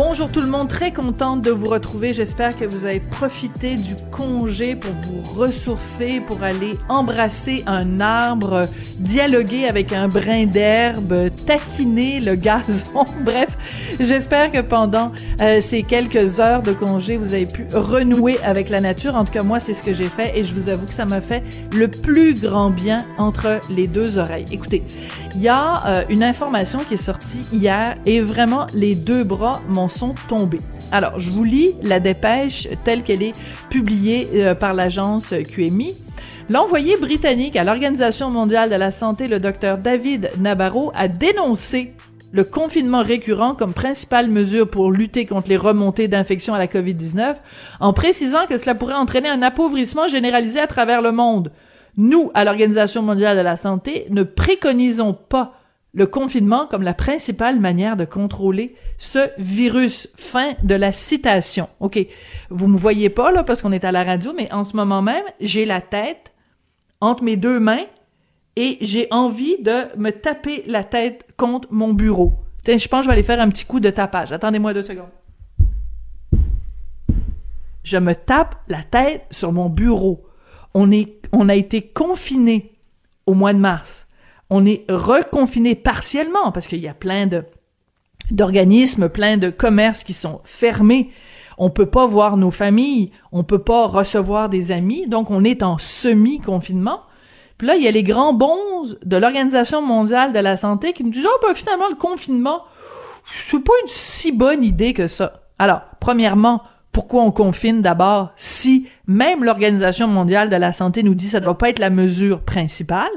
Bonjour tout le monde, très contente de vous retrouver. J'espère que vous avez profité du congé pour vous ressourcer, pour aller embrasser un arbre, dialoguer avec un brin d'herbe, taquiner le gazon. Bref, j'espère que pendant euh, ces quelques heures de congé, vous avez pu renouer avec la nature. En tout cas, moi, c'est ce que j'ai fait et je vous avoue que ça m'a fait le plus grand bien entre les deux oreilles. Écoutez, il y a euh, une information qui est sortie hier et vraiment les deux bras m'ont sont tombés. Alors, je vous lis la dépêche telle qu'elle est publiée euh, par l'agence QMI. L'envoyé britannique à l'Organisation mondiale de la santé, le docteur David Nabarro, a dénoncé le confinement récurrent comme principale mesure pour lutter contre les remontées d'infection à la COVID-19, en précisant que cela pourrait entraîner un appauvrissement généralisé à travers le monde. Nous, à l'Organisation mondiale de la santé, ne préconisons pas le confinement comme la principale manière de contrôler ce virus. Fin de la citation. OK. Vous me voyez pas, là, parce qu'on est à la radio, mais en ce moment même, j'ai la tête entre mes deux mains et j'ai envie de me taper la tête contre mon bureau. Tiens, je pense que je vais aller faire un petit coup de tapage. Attendez-moi deux secondes. Je me tape la tête sur mon bureau. On on a été confiné au mois de mars on est reconfiné partiellement parce qu'il y a plein de d'organismes, plein de commerces qui sont fermés. On peut pas voir nos familles, on peut pas recevoir des amis, donc on est en semi-confinement. Puis là, il y a les grands bons de l'Organisation mondiale de la santé qui nous disent oh ben finalement le confinement, c'est pas une si bonne idée que ça. Alors, premièrement, pourquoi on confine d'abord si même l'Organisation mondiale de la santé nous dit que ça doit pas être la mesure principale?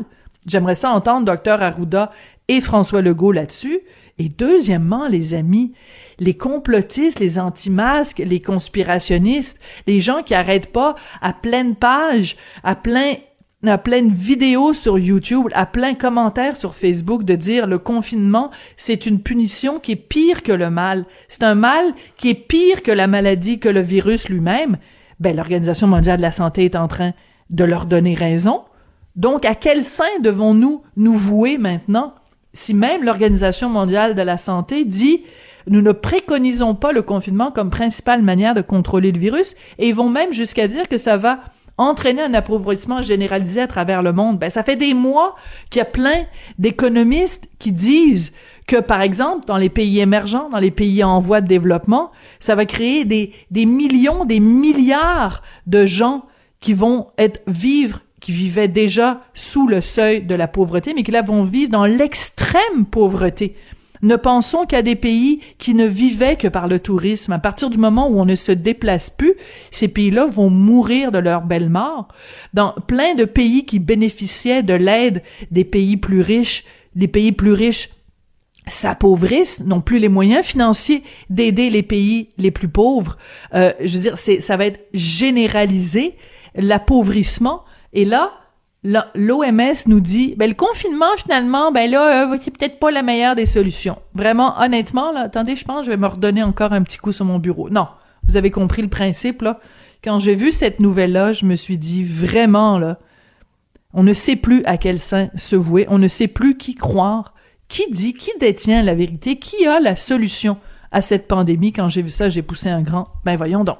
J'aimerais ça entendre Dr Arruda et François Legault là-dessus. Et deuxièmement, les amis, les complotistes, les anti-masques, les conspirationnistes, les gens qui arrêtent pas à pleine page, à plein à pleine vidéo sur YouTube, à plein commentaire sur Facebook de dire le confinement, c'est une punition qui est pire que le mal. C'est un mal qui est pire que la maladie, que le virus lui-même. Ben, l'Organisation mondiale de la santé est en train de leur donner raison. Donc, à quel sein devons-nous nous vouer maintenant? Si même l'Organisation mondiale de la santé dit nous ne préconisons pas le confinement comme principale manière de contrôler le virus et ils vont même jusqu'à dire que ça va entraîner un appauvrissement généralisé à travers le monde. Ben, ça fait des mois qu'il y a plein d'économistes qui disent que, par exemple, dans les pays émergents, dans les pays en voie de développement, ça va créer des, des millions, des milliards de gens qui vont être vivre qui vivaient déjà sous le seuil de la pauvreté, mais qui là vont vivre dans l'extrême pauvreté. Ne pensons qu'à des pays qui ne vivaient que par le tourisme. À partir du moment où on ne se déplace plus, ces pays-là vont mourir de leur belle mort. Dans plein de pays qui bénéficiaient de l'aide des pays plus riches, les pays plus riches s'appauvrissent, n'ont plus les moyens financiers d'aider les pays les plus pauvres. Euh, je veux dire, ça va être généralisé, l'appauvrissement, et là, l'OMS nous dit, ben le confinement finalement, ben là, euh, c'est peut-être pas la meilleure des solutions. Vraiment, honnêtement, attendez, je pense, je vais me redonner encore un petit coup sur mon bureau. Non, vous avez compris le principe là. Quand j'ai vu cette nouvelle-là, je me suis dit vraiment là, on ne sait plus à quel sein se vouer, on ne sait plus qui croire, qui dit, qui détient la vérité, qui a la solution à cette pandémie. Quand j'ai vu ça, j'ai poussé un grand. Ben voyons donc.